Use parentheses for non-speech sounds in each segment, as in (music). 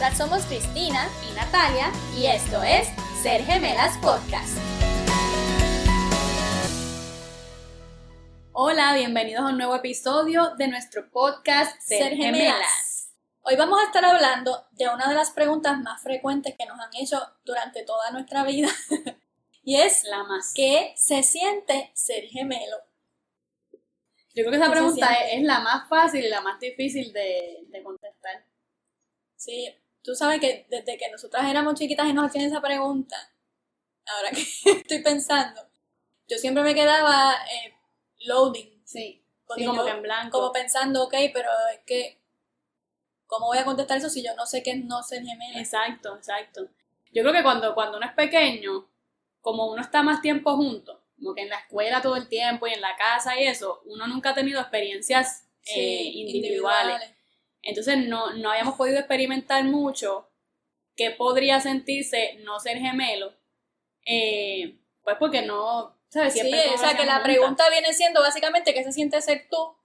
Nosotras somos Cristina y Natalia y esto es Ser Gemelas Podcast. Hola, bienvenidos a un nuevo episodio de nuestro podcast Ser, Gemelas. Hoy vamos a estar hablando de una de las preguntas más frecuentes que nos han hecho durante toda nuestra vida. (laughs) y es la más. ¿Qué se siente ser gemelo? Yo creo que esa pregunta es, la más fácil y la más difícil de, de contestar. Sí, tú sabes que desde que nosotras éramos chiquitas y nos hacían esa pregunta, ahora que (laughs) estoy pensando, yo siempre me quedaba eh, loading. Sí, como que en blanco. Como pensando, ok, pero es que, ¿cómo voy a contestar eso si yo no sé qué es no ser gemela? Exacto, exacto. Yo creo que cuando, cuando uno es pequeño, como uno está más tiempo junto, como que en la escuela todo el tiempo y en la casa y eso, uno nunca ha tenido experiencias eh, individuales. Entonces no, no habíamos podido experimentar mucho qué podría sentirse no ser gemelo, eh, pues porque no, ¿sabes? Siempre sí, o sea, que la pregunta viene siendo básicamente qué se siente ser tú.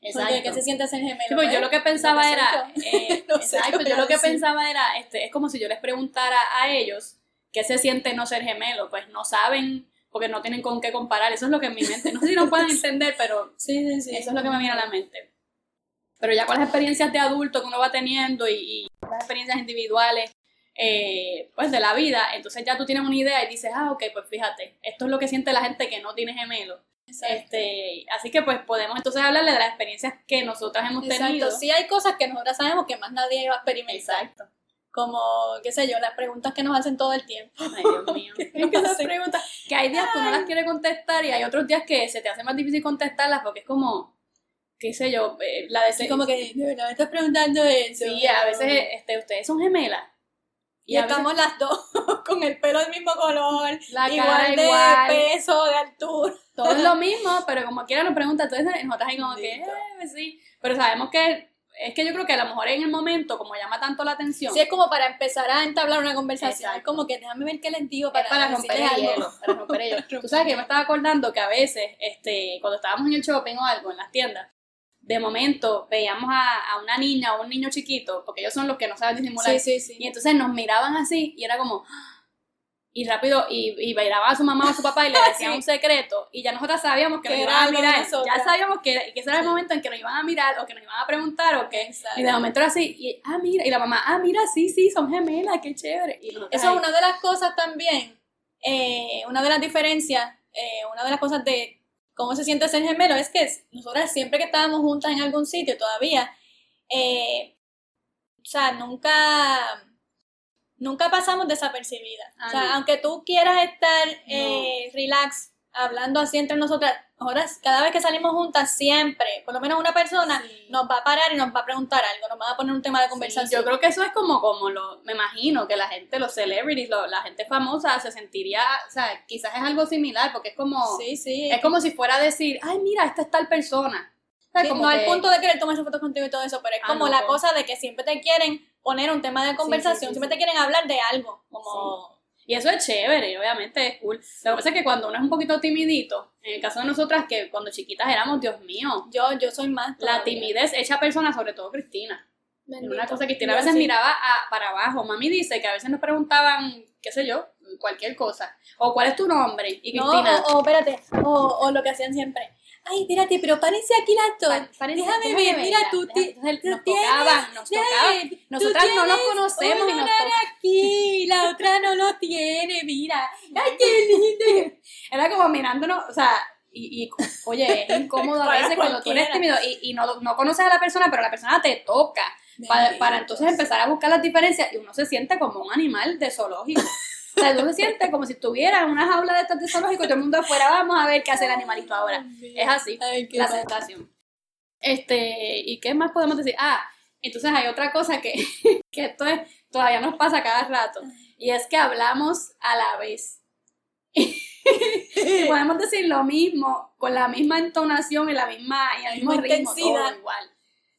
Exacto. ¿Qué se siente ser gemelo? Sí, pues yo lo que pensaba era, eh, (laughs) exacto, yo lo que pensaba era, este, es como si yo les preguntara a ellos qué se siente no ser gemelo, pues no saben porque no tienen con qué comparar, eso es lo que en mi mente, no sé si no pueden (laughs) entender, pero sí, sí, sí, eso es lo que me viene a la mente. Pero ya con las experiencias de adulto que uno va teniendo y, las experiencias individuales, eh, pues de la vida, entonces ya tú tienes una idea y dices, ah, ok, pues fíjate, esto es lo que siente la gente que no tiene gemelo. Este, así que pues podemos entonces hablarle de las experiencias que nosotras hemos tenido. Sí hay cosas que nosotras sabemos que más nadie va a experimentar. Exacto. Como, qué sé yo, las preguntas que nos hacen todo el tiempo. Ay, Dios mío. (laughs) esas (laughs) preguntas que hay días que uno las quiere contestar y hay otros días que se te hace más difícil contestarlas porque es como, qué sé yo, eh, la de como que, verdad me estás preguntando eso. Sí, a veces este, ustedes son gemelas. Y, estamos las dos (laughs) con el pelo del mismo color, la igual de peso, de altura. Todo es lo (laughs) mismo, pero como quiera nos preguntan, entonces nosotras ahí como que, eh, sí. Pero sabemos que es que yo creo que a lo mejor en el momento, como llama tanto la atención. Sí, es como para empezar a entablar una conversación. Es como que déjame ver qué les digo para, para romper el hielo. Para romper el hielo. (laughs) Tú sabes que yo me estaba acordando que a veces, este, cuando estábamos en el shopping o algo, en las tiendas, de momento veíamos a, una niña o un niño chiquito, porque ellos son los que no saben disimular, y entonces nos miraban así y era como, y rápido, y, y bailaba a su mamá o a su papá y le (laughs) decían un secreto, y ya nosotras sabíamos que nos iban a mirar, ya sabíamos que, que ese era el momento en que nos iban a mirar, o que nos iban a preguntar, o que, y de momento era así, y, ah, mira, y la mamá, ah, mira, sí, sí, son gemelas, qué chévere. Eso es una de las cosas también, eh, una de las diferencias, eh, una de las cosas de cómo se siente ser gemelo, es que nosotras siempre que estábamos juntas en algún sitio todavía, eh, o sea, nunca, nunca pasamos desapercibidas. o sea, ah, aunque tú quieras estar eh, relax, hablando así entre nosotras, ahora cada vez que salimos juntas, siempre, por lo menos una persona nos va a parar y nos va a preguntar algo, nos va a poner un tema de conversación. yo creo que eso es como, como lo, me imagino que la gente, los celebrities, la gente famosa se sentiría, o sea, quizás es algo similar, porque es como, sí, sí. es como si fuera a decir, ay, mira, esta es tal persona. no al punto de querer tomarse fotos contigo y todo eso, pero es ah, como la cosa de que siempre te quieren poner un tema de conversación, siempre te quieren hablar de algo, como y eso es chévere, y obviamente es cool. Lo que pasa es que cuando uno es un poquito timidito, en el caso de nosotras, que cuando chiquitas éramos, Dios mío. Yo, yo soy más. La timidez hecha persona, sobre todo Cristina. una cosa, Cristina a veces miraba a, para abajo. Mami dice que a veces nos preguntaban, qué sé yo, cualquier cosa. O cuál es tu nombre. Y Cristina. o, espérate, o, o lo que hacían siempre ay, espérate, pero parece aquí la torre. déjame, ver, mira, tú, te, nos tocaban, nos tocaban. Nosotras no los conocemos y nos aquí, la otra no lo tiene, mira. (laughs) Ay, qué lindo. Era como mirándonos, o sea, y, y, oye, es incómodo a (laughs) veces cuando tú eres tímido y, y no, no, conoces a la persona, pero la persona te toca. Para, para, entonces empezar a buscar las diferencias y uno se siente como un animal de zoológico. O sea, tú se sientes como si estuviera en una jaula de estas de zoológico y todo el mundo afuera, vamos a ver qué hace el animalito ahora. Es así, la sensación. Este, ¿y qué más podemos decir? Ah, entonces hay otra cosa que, (laughs) que esto es, todavía nos pasa cada rato, y es que hablamos a la vez. y (laughs) podemos decir lo mismo, con la misma entonación y la misma, y el mismo ritmo, todo igual.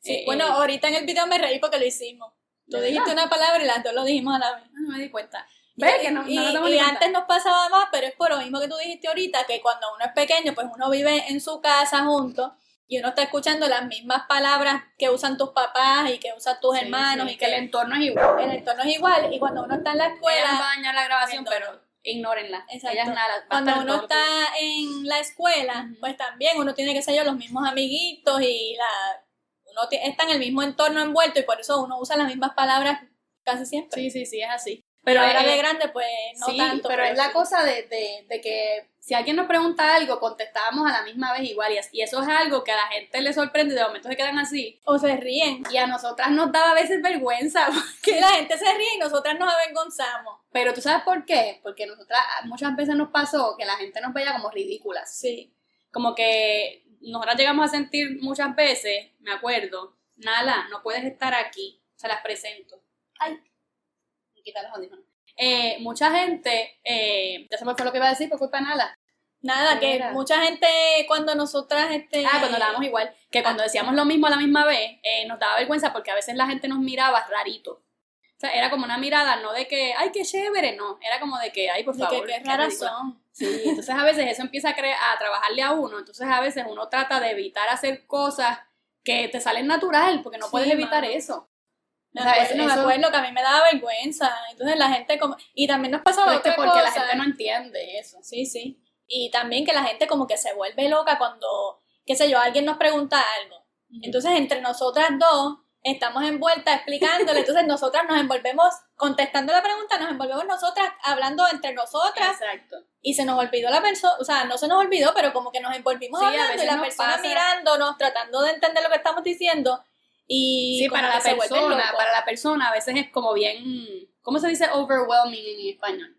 Eh, bueno, eh, ahorita en el video me reí porque lo hicimos. Tú dijiste una palabra y las dos lo dijimos a la vez. No me di cuenta. Y, antes nos pasaba más, pero es por lo mismo que tú dijiste ahorita, que cuando uno es pequeño, pues uno vive en su casa junto y uno está escuchando las mismas palabras que usan tus papás y que usan tus hermanos y que el entorno es igual. El entorno es igual y cuando uno está en la escuela... Ellas va a dañar la grabación, pero ignórenla. Ellas nada. Cuando uno está en la escuela, pues también uno tiene que ser yo los mismos amiguitos y la uno está en el mismo entorno envuelto y por eso uno usa las mismas palabras casi siempre. Sí, sí, sí, es así. Pero ahora de grande, pues no tanto. Pero, es la cosa de, de, de, que si alguien nos pregunta algo, contestábamos a la misma vez igual. Y, eso es algo que a la gente le sorprende, de momento se quedan así. O se ríen. Y a nosotras nos daba a veces vergüenza. (laughs) Que la gente se ríe y nosotras nos avergonzamos. Pero tú sabes por qué? Porque nosotras muchas veces nos pasó que la gente nos veía como ridículas. Sí. Como que nosotras llegamos a sentir muchas veces, me acuerdo, Nala, no puedes estar aquí. Se las presento. Ay. Quita los audífonos. Eh, mucha gente, eh, ya se me fue lo que iba a decir por culpa de nada. Nada, que mucha gente cuando nosotras... Este, ah, cuando dábamos igual, que cuando ah. decíamos lo mismo a la misma vez, eh, nos daba vergüenza porque a veces la gente nos miraba rarito. O sea, era como una mirada, no de que, ay, qué chévere, no, era como de que, ay, por favor. Que, qué razón. Sí, entonces a veces eso empieza a, a trabajarle a uno, entonces a veces uno trata de evitar hacer cosas que te salen natural, porque no puedes evitar eso. Me, acuerdo, me acuerdo que a mí me daba vergüenza. Entonces la gente como... Y también nos pasaba otra porque la gente no entiende eso. Sí, sí. Y también que la gente como que se vuelve loca cuando, qué sé yo, alguien nos pregunta algo. Entonces entre nosotras dos estamos envueltas explicándole, entonces nosotras nos envolvemos contestando la pregunta, nos envolvemos nosotras hablando entre nosotras. Exacto. Y se nos olvidó la persona, o sea, no se nos olvidó, pero como que nos envolvimos hablando y la persona mirándonos, tratando de entender lo que estamos diciendo y sí, para la persona, para la persona a veces es como bien, ¿cómo se dice overwhelming en español?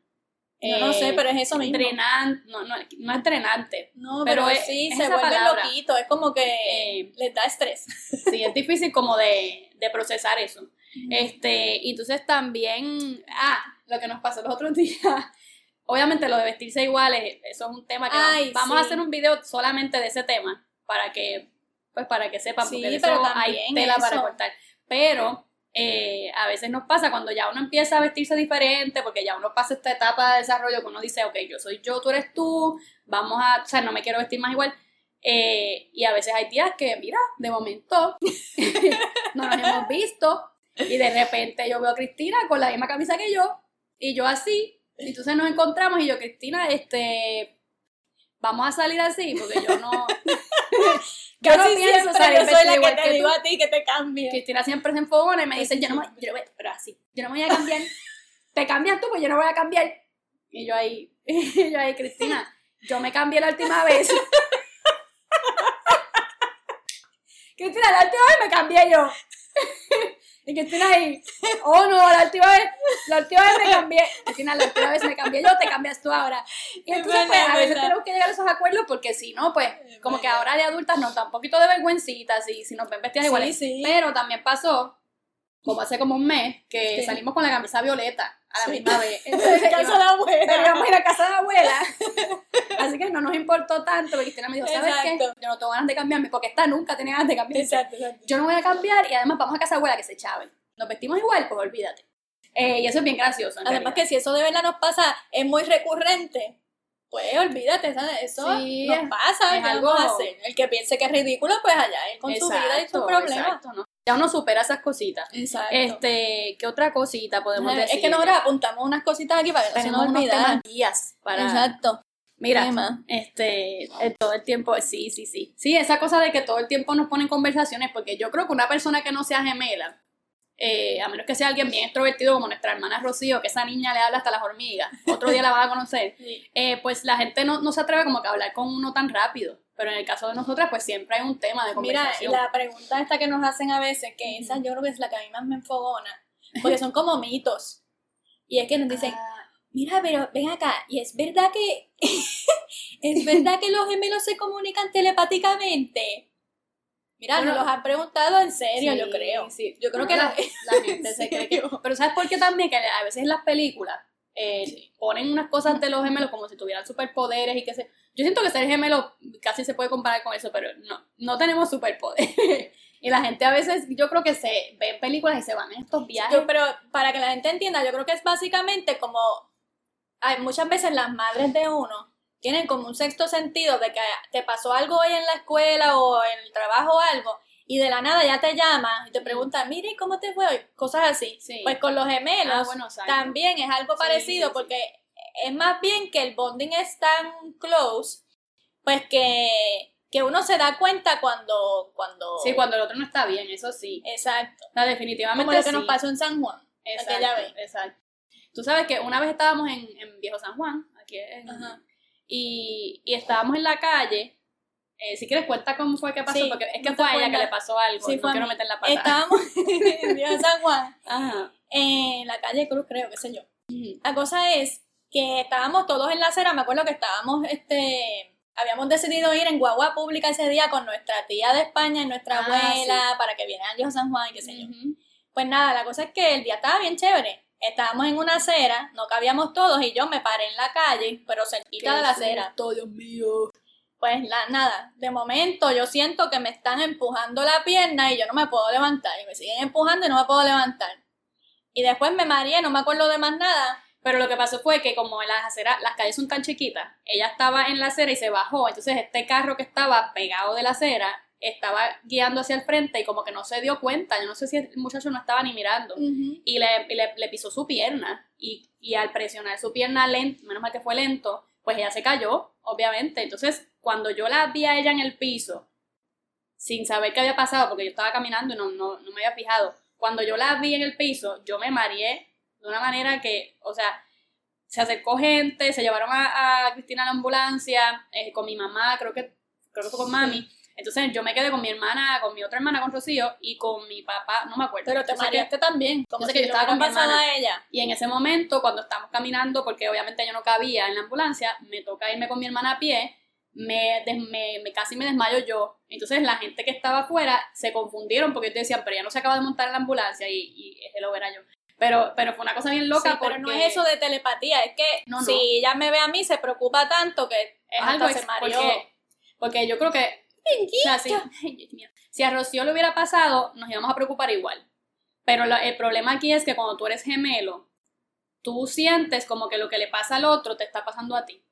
no sé, pero es eso mismo. Drenante, no, no, no es drenante. No, pero, sí, se vuelve loquito, es como que eh, les da estrés. (laughs) Sí, es difícil como de, de procesar eso. Este, entonces también, ah, lo que nos pasó los otros (laughs) días, obviamente lo de vestirse iguales, eso es un tema que vamos, a hacer un video solamente de ese tema, para que pues para que sepan, porque de eso hay tela para cortar. Pero eh, a veces nos pasa cuando ya uno empieza a vestirse diferente, porque ya uno pasa esta etapa de desarrollo que uno dice, ok, yo soy yo, tú eres tú, vamos a, o sea, no me quiero vestir más igual. Eh, y a veces hay días que, mira, de momento (laughs) no nos hemos visto y de repente yo veo a Cristina con la misma camisa que yo y yo así, y entonces nos encontramos y yo, Cristina, este, vamos a salir así, porque yo no... (laughs) Yo no pienso salir yo soy la que te digo a ti que te cambie. Cristina siempre se enfogona y me dice, yo no me, yo pero así, yo no me voy a cambiar. te cambias tú, pues yo no voy a cambiar. Y yo ahí, (laughs) y yo ahí, Cristina, yo me cambié la última vez. (laughs) Cristina, la última vez me cambié yo. (laughs) Y Cristina ahí, (laughs) oh no, la última vez, la última vez me cambié. Cristina, la última vez me cambié yo, te cambias tú ahora. Y entonces, pues, a veces tenemos que llegar a esos acuerdos porque si no, pues, como que ahora de adultas nos da un poquito de vergüencita si, si nos ven vestidas iguales. Pero también pasó, como hace como un mes, que salimos con la camisa violeta a la misma vez. (laughs) Entonces, en casa de la abuela. Íbamos a ir a casa de la abuela. (laughs) Así que no nos importó tanto, porque Cristina me dijo, ¿sabes qué? Yo no tengo ganas de cambiarme, porque esta nunca tenía ganas de cambiarme. Exacto, exacto. Yo no voy a cambiar y además vamos a casa de abuela que se chaven. Nos vestimos igual, pues olvídate. Eh, y eso es bien gracioso. Además que si eso de verdad nos pasa, es muy recurrente. Pues olvídate, ¿sabes? Eso nos pasa, es algo hacer? El que piense que es ridículo, pues allá él con su vida y su problema. ¿no? Ya uno supera esas cositas. Exacto. Este, ¿qué otra cosita podemos decir? Es que nosotros apuntamos unas cositas aquí para que no se nos olviden. para... Exacto. Mira, este, eh, todo el tiempo, sí, sí, sí. Sí, esa cosa de que todo el tiempo nos ponen conversaciones, porque yo creo que una persona que no sea gemela, eh, a menos que sea alguien bien extrovertido como nuestra hermana Rocío, que esa niña le habla hasta las hormigas, otro día la vas a conocer, (laughs) eh, pues la gente no, no, se atreve como que a hablar con uno tan rápido. Pero en el caso de nosotras, pues siempre hay un tema de conversación. Mira, la pregunta esta que nos hacen a veces, que esa yo creo que es la que a mí más me enfogona, porque son como mitos. Y es que nos dicen, ah mira, pero ven acá, y es verdad que, (laughs) es verdad que los gemelos se comunican telepáticamente. Mira, nos los han preguntado en serio, yo creo. Sí. Yo creo que la, (laughs) gente se cree que... Pero ¿sabes por qué también? Que a veces en las películas eh, ponen unas cosas de los gemelos como si tuvieran superpoderes y que se... Yo siento que ser gemelo casi se puede comparar con eso, pero no, no tenemos superpoderes. (laughs) y la gente a veces, yo creo que se ven películas y se van en estos viajes. pero para que la gente entienda, yo creo que es básicamente como hay muchas veces las madres de uno tienen como un sexto sentido de que te pasó algo hoy en la escuela o en el trabajo o algo, y de la nada ya te llama y te pregunta, mire, ¿cómo te fue hoy? Cosas así. Pues con los gemelos Ah, bueno, también es algo parecido sí, sí. porque es más bien que el bonding es tan close, pues que, que uno se da cuenta cuando... cuando Sí, cuando el otro no está bien, eso sí. Exacto. O sea, definitivamente Como lo que sí. nos pasó en San Juan. Exacto, aquella vez. exacto. Tú sabes que una vez estábamos en, en Viejo San Juan, aquí en- Ajá. y, y estábamos en la calle. Eh, si quieres, cuenta cómo fue que pasó, Sí, porque es que no fue a ella que le pasó algo. Sí, no quiero meter la pata. Estábamos (laughs) en Viejo San Juan, Ajá. en la calle Cruz, creo, qué sé yo. La cosa es que estábamos todos en la acera, me acuerdo que estábamos, este, habíamos decidido ir en guagua pública ese día con nuestra tía de España y nuestra Ah, abuela para que vinieran al Viejo San Juan y qué sé yo. Pues nada, la cosa es que el día estaba bien chévere. Estábamos en una acera, no cabíamos todos y yo me paré en la calle, pero cerquita de la acera. Dios mío. Pues la, nada, de momento yo siento que me están empujando la pierna y yo no me puedo levantar. Y me siguen empujando y no me puedo levantar. Y después me mareé, no me acuerdo de más nada. Pero lo que pasó fue que como las aceras, las calles son tan chiquitas, ella estaba en la acera y se bajó. Entonces este carro que estaba pegado de la acera estaba guiando hacia el frente y como que no se dio cuenta. Yo no sé si el muchacho no estaba ni mirando. Y le, y le, le pisó su pierna. Y, y al presionar su pierna lento, menos mal que fue lento, pues ella se cayó, obviamente. Entonces, cuando yo la vi a ella en el piso, sin saber qué había pasado, porque yo estaba caminando y no, no, no me había fijado, cuando yo la vi en el piso, yo me mareé de una manera que, o sea, se acercó gente, se llevaron a, a Cristina a la ambulancia, eh, con mi mamá, creo que, creo que fue con mami. Entonces yo me quedé con mi hermana, con mi otra hermana, con Rocío, y con mi papá, no me acuerdo. Pero te mareaste también. Como si que yo estaba con mi hermana. a ella. Y en ese momento, cuando estamos caminando, porque obviamente yo no cabía en la ambulancia, me toca irme con mi hermana a pie, me, des- me, me- casi me desmayo yo. Entonces la gente que estaba afuera se confundieron porque ellos decían, pero ya no se acaba de montar en la ambulancia y, y ese lo era yo. Pero, pero fue una cosa bien loca Sí, pero porque no es eso de telepatía, es que No, no. si ella me ve a mí se preocupa tanto que es hasta algo se mareó. porque, porque yo creo que o sea, si, (laughs) si a Rocío le hubiera pasado, nos íbamos a preocupar igual. Pero el problema aquí es que cuando tú eres gemelo, tú sientes como que lo que le pasa al otro te está pasando a ti.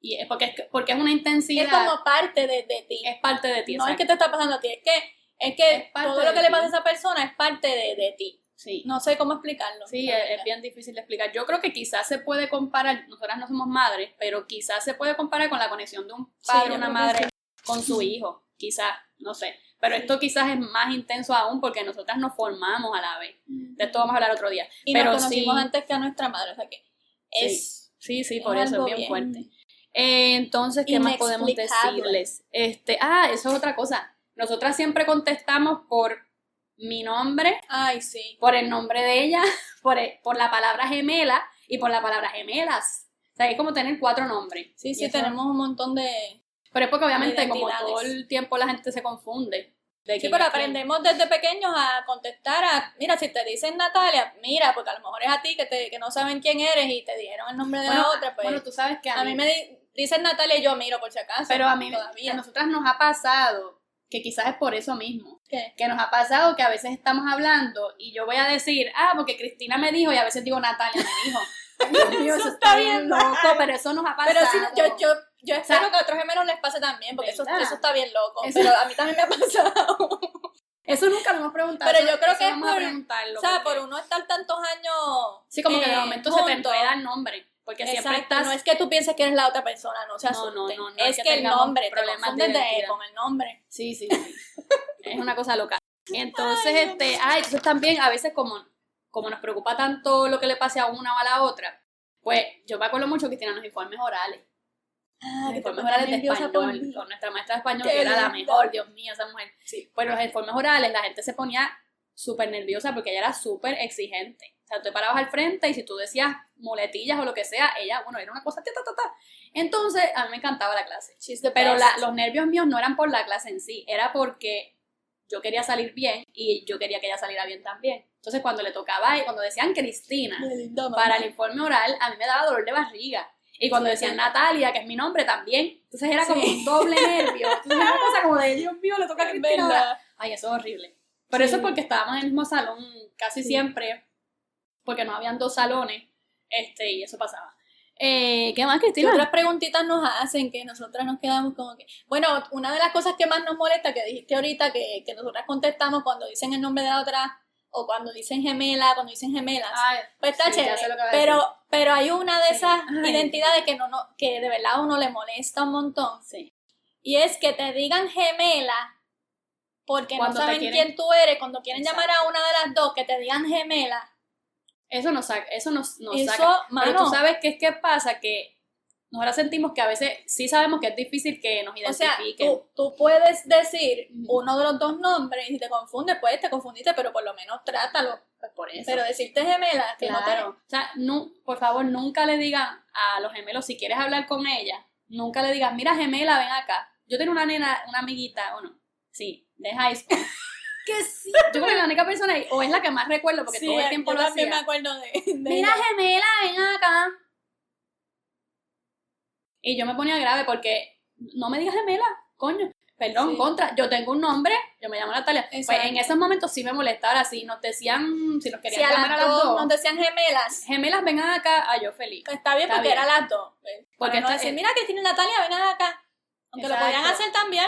Y es porque es, porque es una intensidad, es como parte de, de ti. es parte de ti. no es exacto. que te está pasando a ti, es que, es que Es todo lo que le ti. pasa a esa persona es parte de, de ti. Sí, No sé cómo explicarlo. sí es, bien difícil de explicar. Yo creo que quizás se puede comparar, nosotras no somos madres, pero quizás se puede comparar con la conexión de un padre o una madre con su hijo. Quizás, no sé. Pero esto quizás es más intenso aún porque nosotras nos formamos a la vez. De esto vamos a hablar otro día. Y pero nos conocimos sí, antes que a nuestra madre, o sea que es... Sí, sí, es por eso es bien, bien fuerte. Eh, entonces, ¿qué más podemos decirles? Este, ah, eso es otra cosa. Nosotras siempre contestamos por mi nombre, Ay, sí. por el nombre de ella, (laughs) por, el- por la palabra gemela y por la palabra gemelas. O sea, es como tener cuatro nombres. Sí, sí, eso- tenemos un montón de... Pero es porque obviamente como todo el tiempo la gente se confunde. de Sí, pero quién. aprendemos desde pequeños a contestar a... Mira, si te dicen Natalia, mira, porque a lo mejor es a ti que, te, que no saben quién eres y te dijeron el nombre de Bueno, la otra, pues... bueno, tú sabes que a mí me di- dicen Natalia y yo miro por si acaso. Pero a mí, todavía. a nosotras nos ha pasado, que quizás es por eso mismo, ¿Qué? que nos ha pasado que a veces estamos hablando y yo voy a decir, ah, porque Cristina me dijo y a veces digo Natalia me dijo. (laughs) Dios mío, eso está bien loco, pero eso nos ha pasado. Pero sí, yo, yo, yo espero sea, que a otros gemelos les pase también, porque eso, eso está bien loco. Eso- Pero a mí también me ha (laughs) pasado. Eso nunca lo hemos preguntado. Pero yo creo que es por- o sea, porque- por uno estar tantos años. Sí, como que de eh, momento se te enreda el nombre, porque siempre Exacto, estás... no es que tú pienses que eres la otra persona, no se No, no, asusten. no, no es que que, el nombre, te problemas confundes de- con el nombre. Sí, sí, (laughs) sí. es una cosa loca. Entonces, este, ah, entonces también a veces como, como nos preocupa tanto lo que le pase a una o a la otra, pues yo me acuerdo mucho que tienen los informes orales. Ah, Los te informes orales de español, con nuestra maestra de español, Qué que era la mejor, Dios mío, esa mujer. Sí. Pues los informes orales, la gente se ponía súper nerviosa porque ella era súper exigente. O sea, tú te parabas al frente y si tú decías muletillas o lo que sea, ella, bueno, era una cosa, ta, ta, ta, ta. Entonces, a mí me encantaba la clase. Pero la- los nervios míos no eran por la clase en sí, era porque yo quería salir bien y yo quería que ella saliera bien también. Entonces, cuando le tocaba, cuando decían Cristina mamá. para el informe oral, a mí me daba dolor de barriga. Y cuando Sí, decían sí. Natalia, que es mi nombre también, entonces era como Sí. un doble nervio. Entonces era una cosa como de, Dios mío, le toca a Cristina. ahora". verdad. Ay, eso es horrible. Pero Sí. eso es porque estábamos en el mismo salón casi Sí. siempre, porque no habían dos salones, este, y eso pasaba. Eh, ¿Qué más, ¿Qué Cristina? otras preguntitas nos hacen que nosotras nos quedamos como que... Bueno, una de las cosas que más nos molesta, que dijiste ahorita, que, que nosotras contestamos cuando dicen el nombre de la otra, o cuando dicen gemela, cuando dicen gemelas, Ay, pues está sí, chévere. Pero, pero hay una de Sí. esas Ay. identidades que, no, no, que de verdad a uno le molesta un montón. sí. Y es que te digan gemela porque Cuando no saben quieren- quién tú eres, cuando quieren Exacto. llamar a una de las dos, que te digan gemela. Eso nos saca, eso nos, nos Eso, saca. mano. Pero tú sabes qué es que pasa, que nosotros sentimos que a veces sí sabemos que es difícil que nos O sea, identifiquen. tú, tú puedes decir uno de los dos nombres y si te confundes, pues te confundiste, pero por lo menos trátalo. Pues por eso. Pero decirte gemela, que no te- claro. O sea, nu- por favor, nunca le digan a los gemelos, si quieres hablar con ella, nunca le digas, mira gemela, ven acá. Yo tengo una nena, una amiguita, bueno, sí, de high school. (laughs) que sí. Yo creo que la única persona, o es la que más recuerdo, porque Sí, todo el tiempo yo lo hacía. me acuerdo de, de Mira, ella. gemela, ven acá. Y yo me ponía grave porque no me digas gemela, coño. Perdón, Sí. contra. Yo tengo un nombre, yo me llamo Natalia. Pues en esos momentos sí me molestaba. Si nos decían, si nos querían a llamar las a las dos nos decían gemelas, gemelas, vengan acá, a yo feliz. pues está bien Está porque bien. era las dos. pues. Porque no decir, mira Cristina y Natalia, vengan acá. Aunque lo podían hacer también.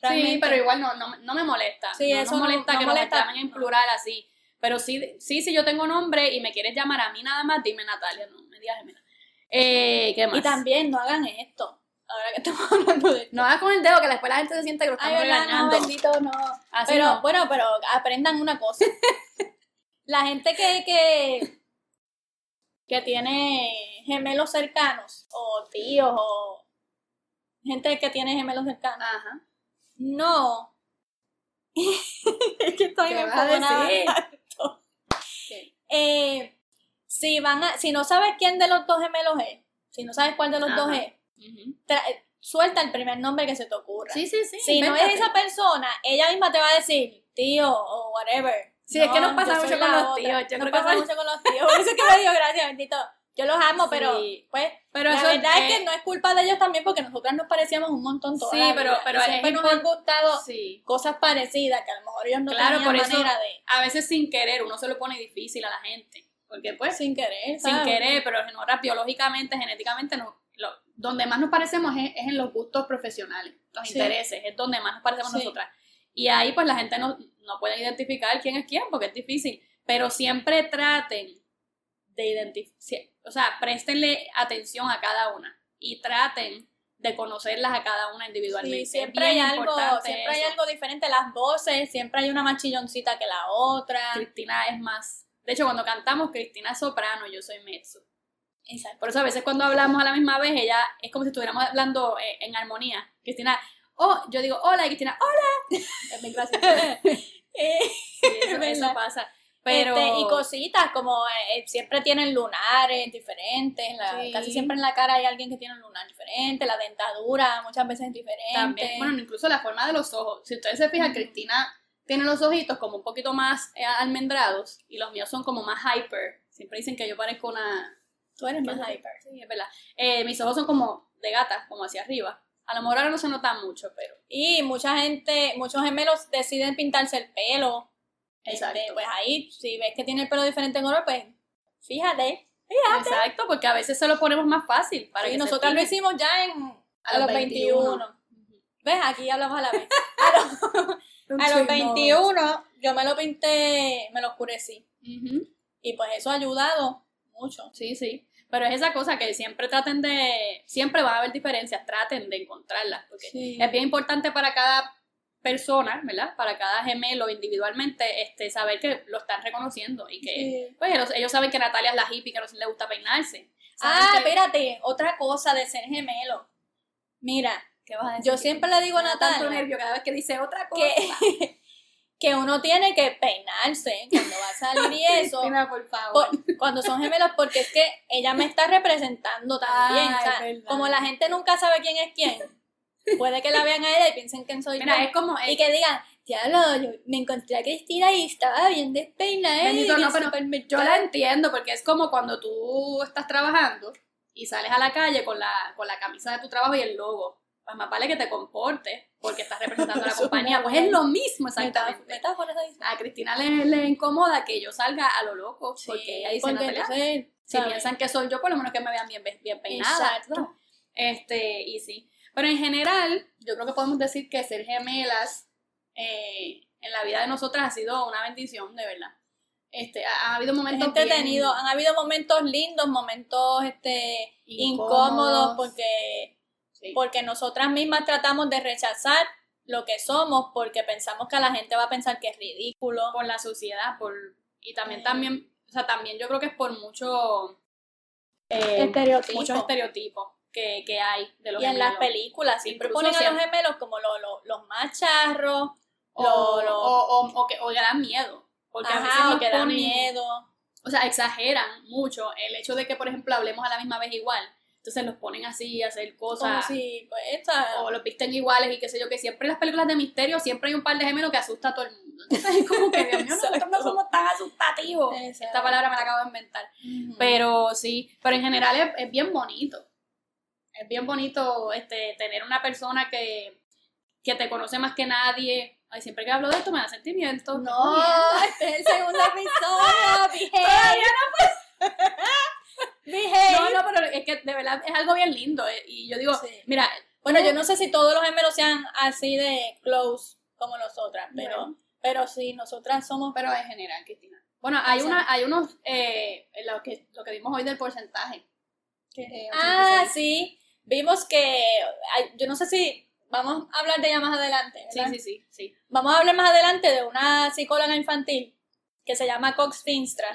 Sí, pero igual no, no, no me molesta. Sí, no eso no- molesta no que molesta. nos llamen en plural así. Pero sí, sí, si yo tengo nombre y me quieres llamar a mí nada más, dime Natalia, no me digas gemela. Eh, ¿Qué más? Y también no hagan esto. Ahora que estamos (laughs) hablando de esto. No hagas con el dedo que después la gente se siente que lo Ay, estamos no, regañando. bendito, no. Así pero no. bueno, pero aprendan una cosa. (laughs) La gente que, que, que tiene gemelos cercanos, o tíos, o gente que tiene gemelos cercanos, Ajá. No. (laughs) es que estoy ¿Qué vas a enfogonada decir? tanto. ¿Qué? Eh, si van a, si no sabes quién de los dos gemelos es, si no sabes cuál de los Ajá. dos es, tra- suelta el primer nombre que se te ocurra. Sí, sí, sí. Si no es esa persona, ella misma te va a decir tío o whatever. Sí, es que nos pasa mucho con los tíos, yo nos creo pasa mucho con los tíos. Por eso es que me digo gracias, bendito. Yo los amo, pero pues Pero la eso verdad es que no es culpa de ellos también porque nosotras nos parecíamos un montón toda Sí, la pero- vida. pero es siempre nos han gustado Sí. cosas parecidas que a lo mejor ellos no Claro, tenían por eso- manera de A veces sin querer uno se lo pone difícil a la gente. Porque pues, sin querer, sin ¿sabes? querer, pero biológicamente, genéticamente, no, lo- donde más nos parecemos es, es en los gustos profesionales, los Sí. intereses, es donde más nos parecemos Sí. nosotras. Y ahí pues la gente no, no puede identificar quién es quién porque es difícil, pero siempre traten de identificar, o sea, préstenle atención a cada una y traten de conocerlas a cada una individualmente. Sí, siempre hay bien algo, siempre hay eso. algo diferente, las voces, siempre hay una más chilloncita que la otra. Cristina es más... De hecho, cuando cantamos, Cristina es soprano, yo soy mezzo. Exacto. Por eso a veces cuando hablamos a la misma vez, ella es como si estuviéramos hablando eh, en armonía. Cristina, oh, yo digo hola y Cristina, hola. (laughs) Es gracioso. (laughs) Eh, Sí, eso, eso pasa. Pero Este, y cositas como eh, siempre tienen lunares diferentes, la- Sí. casi siempre en la cara hay alguien que tiene un lunar diferente, la dentadura muchas veces es diferente. también, bueno, incluso la forma de los ojos. Si ustedes se fijan. Cristina tiene los ojitos como un poquito más eh, almendrados y los míos son como más hyper. Siempre dicen que yo parezco una... Tú eres ¿Qué más hyper. Sí, es verdad. Eh, mis ojos son como de gata, como hacia arriba. A lo mejor ahora no se nota mucho, pero... Y mucha gente, muchos gemelos deciden pintarse el pelo. Exacto. Este, pues ahí, si ves que tiene el pelo diferente en color, pues fíjate. Exacto, porque a veces se lo ponemos más fácil. Para Sí, que nosotras lo hicimos ya en, a, A los los 21. 21. ¿Ves? Aquí hablamos a la vez. (laughs) A los, a los 21 yo me lo pinté, me lo oscurecí. Ujú. Y pues eso ha ayudado mucho. Sí, sí. Pero es esa cosa que siempre traten de. Siempre va a haber diferencias, traten de encontrarlas. Porque Sí. es bien importante para cada persona, ¿verdad? Para cada gemelo individualmente, este, saber que lo están reconociendo y que. Sí. Pues ellos, ellos saben que Natalia es la hippie que no le gusta peinarse. Ah, que- espérate, otra cosa de ser gemelo. Mira, ¿Qué vas a decir? yo siempre le digo a da tanto Natalia nervio cada vez que dice otra cosa. que, (laughs) que uno tiene que peinarse cuando va a salir y (laughs) eso. Por favor. por- cuando son gemelos, porque es que ella me está representando también. Ay, o sea, como la gente nunca sabe quién es quién, puede que la vean a ella y piensen quién soy Mira, yo. es como. Y que digan, diablo, yo me encontré a Cristina y estaba bien despeinada. Bendito, y no, pero Yo la entiendo porque es como cuando tú estás trabajando y sales a la calle con la, con la camisa de tu trabajo y el logo. Pues más vale que te comportes porque estás representando a la (laughs) compañía. no, Pues no. es lo mismo exactamente. Metáfora, ¿sabes? A Cristina le, le incomoda que yo salga a lo loco Sí, porque ella dice porque Natalia. entonces Si piensan que soy yo, por lo menos que me vean bien, bien peinada. Exacto. Este, y sí. Pero en general, yo creo que podemos decir que ser gemelas eh, en la vida de nosotras ha sido una bendición, de verdad. Este, ha, habido momentos entretenidos, han habido momentos lindos, momentos este incómodos, porque, porque nosotras mismas tratamos de rechazar lo que somos porque pensamos que la gente va a pensar que es ridículo. Por la sociedad, por y también, también, o sea, también yo creo que es por mucho eh, muchos estereotipos que, que, hay de los y en las películas siempre ponen a los gemelos como los, los, los más charros o, o, o, que, o que dan miedo porque a veces lo que dan miedo o sea exageran mucho el hecho de que por ejemplo hablemos a la misma vez igual entonces los ponen así a hacer cosas. pues, O los visten iguales y qué sé yo, que siempre en las películas de misterio siempre hay un par de gemelos que asusta a todo el mundo. Entonces es como que, Dios mío, nosotros no somos tan asustativos. Esta palabra me la acabo de inventar. Pero sí, pero en general es, bien bonito. Es bien bonito este, tener una persona que, que te conoce más que nadie. Ay, siempre que hablo de esto me da sentimiento. No, (laughs) este es el segundo episodio. (laughs) Todavía no. (laughs) No, no, pero es que de verdad es algo bien lindo. Eh, y yo digo, mira. Bueno, yo no sé si todos los gemelos sean así de close como nosotras, pero, pero sí, nosotras somos. Pero en general, Cristina. Bueno, hay una, hay unos, eh, lo que, lo que vimos hoy del porcentaje. Eh, ah, sí. Vimos que, yo no sé si vamos a hablar de ella más adelante. Sí, sí, sí, sí. Vamos a hablar más adelante de una psicóloga infantil que se llama Cox Finstra.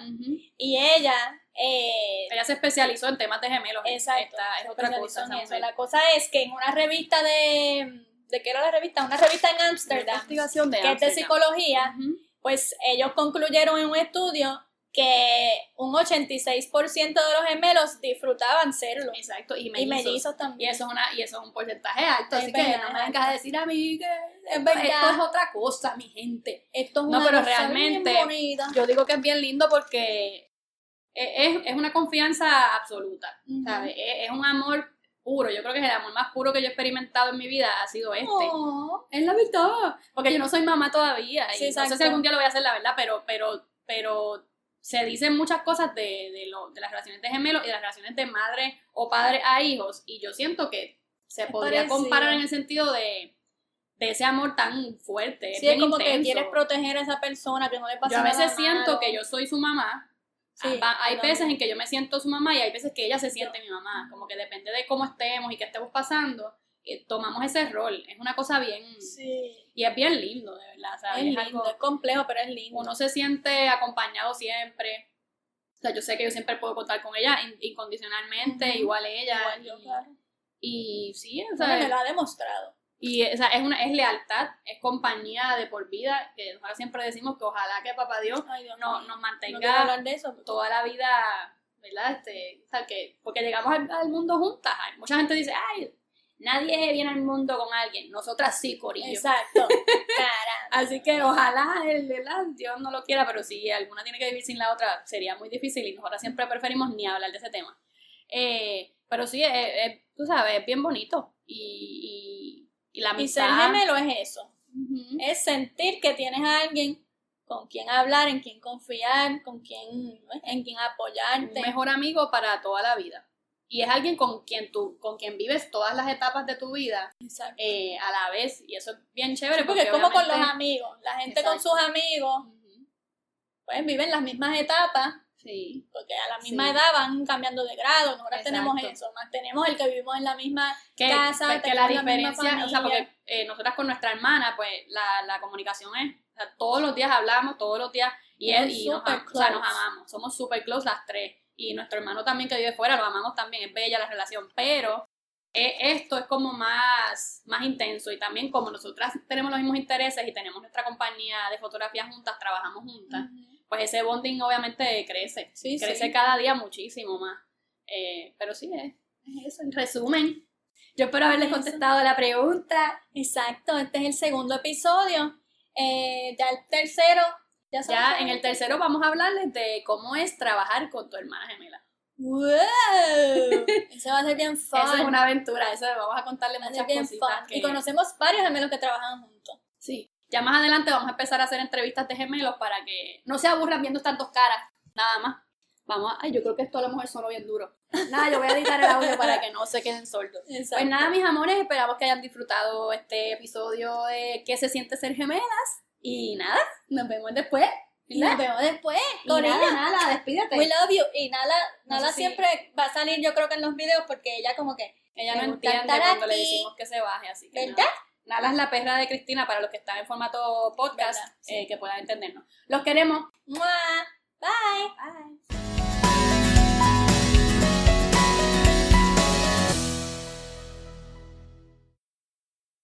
Y ella eh, ella se especializó en temas de gemelos. Exacto. es otra cosa. La cosa es que en una revista de. ¿De qué era la revista? Una revista en Ámsterdam. que es de psicología. Pues ellos concluyeron en un estudio que un 86% de los gemelos disfrutaban serlo. Exacto, y mellizos, también. Y eso, es una, y eso es un porcentaje alto, así que no me vengas a decir a mí que es esto es otra cosa, mi gente. Esto es una no, pero realmente yo digo que es bien lindo porque es, es una confianza absoluta, ¿sabes? Es, un amor puro. Yo creo que es el amor más puro que yo he experimentado en mi vida ha sido este. Oh. Es la verdad. Porque yo no soy mamá todavía. y no sé si algún día lo voy a hacer, la verdad, pero, pero, pero se dicen muchas cosas de, de, lo, de las relaciones de gemelos y de las relaciones de madre o padre a hijos. Y yo siento que se podría comparar en el sentido de, de ese amor tan fuerte. Sí, es como que quieres proteger a esa persona, que no le pase nada. Yo a veces siento que yo soy su mamá hay veces en que yo me siento su mamá y hay veces que ella se siente mi mamá. Como que depende de cómo estemos y qué estemos pasando, eh, tomamos ese rol. Es una cosa bien. Y es bien lindo, de verdad. Es, lindo, es complejo, pero es lindo. Uno se siente acompañado siempre. O sea, yo sé que yo siempre puedo contar con ella incondicionalmente, igual ella. y, sí, o sea, me lo ha demostrado. Y o sea, es, una, es lealtad, es compañía de por vida, que nosotros siempre decimos que ojalá que papá Dios, no, nos mantenga de eso, toda la vida, ¿verdad? Este, o sea, que, porque llegamos al, mundo juntas. Mucha gente dice, ay, nadie viene al mundo con alguien, nosotras sí, Corillo. Exacto, (laughs) Así que ojalá el, Dios no lo quiera, pero si alguna tiene que vivir sin la otra, sería muy difícil y nosotras siempre preferimos ni hablar de ese tema. Eh, pero sí, tú sabes, es bien bonito y y la ser gemelo es eso. Es sentir que tienes a alguien con quien hablar, en quien confiar, con quien, en quien apoyarte. Un mejor amigo para toda la vida. Y es alguien con quien tú, con quien vives todas las etapas de tu vida eh, a la vez. Y eso es bien chévere. porque, es como con los amigos. La gente con sus amigos, pues viven las mismas etapas Sí. Porque a la misma edad van cambiando de grado, ahora tenemos eso, más tenemos el que vivimos en la misma casa, pues, que la diferencia, o sea, porque eh, nosotras con nuestra hermana, pues la, la comunicación es, o sea, todos los días hablamos, todos los días, y, él, y nos, o sea, nos amamos, somos super close las tres, y nuestro hermano también que vive fuera, lo amamos también, es bella la relación, pero eh, esto es como más, más intenso y también como nosotras tenemos los mismos intereses y tenemos nuestra compañía de fotografía juntas, trabajamos juntas pues ese bonding obviamente crece. crece cada día muchísimo más. Eh, pero sí, es, eso. En resumen, yo espero haberles contestado la pregunta. Exacto, este es el segundo episodio. Eh, ya el tercero. Ya, ya en el tercero vamos a hablarles de cómo es trabajar con tu hermana gemela. ¡Wow! Eso va a ser bien fun. (laughs) Eso es una aventura, eso vamos a contarle muchas cositas. Y conocemos varios gemelos que trabajan juntos. Sí. Ya más adelante vamos a empezar a hacer entrevistas de gemelos para que no se aburran viendo tantos caras, nada más. Vamos a, ay, yo creo que esto a lo mejor sonó bien duro. Nada, yo voy a editar el audio para que no se queden sordos. Exacto. Pues nada, mis amores, esperamos que hayan disfrutado este episodio de ¿Qué se siente ser gemelas? Y nada, nos vemos después. Y nos vemos después. Con nada, ella. nada, despídete. We love you. Y Nala, No Nala siempre va a salir, yo creo que en los videos, porque ella como que. Ella no entiende cuando le decimos que se baje, así que ¿Verdad? nada. Nala es la perra de Cristina para los que están en formato podcast, eh, que puedan entendernos. Los queremos. ¡Mua! Bye.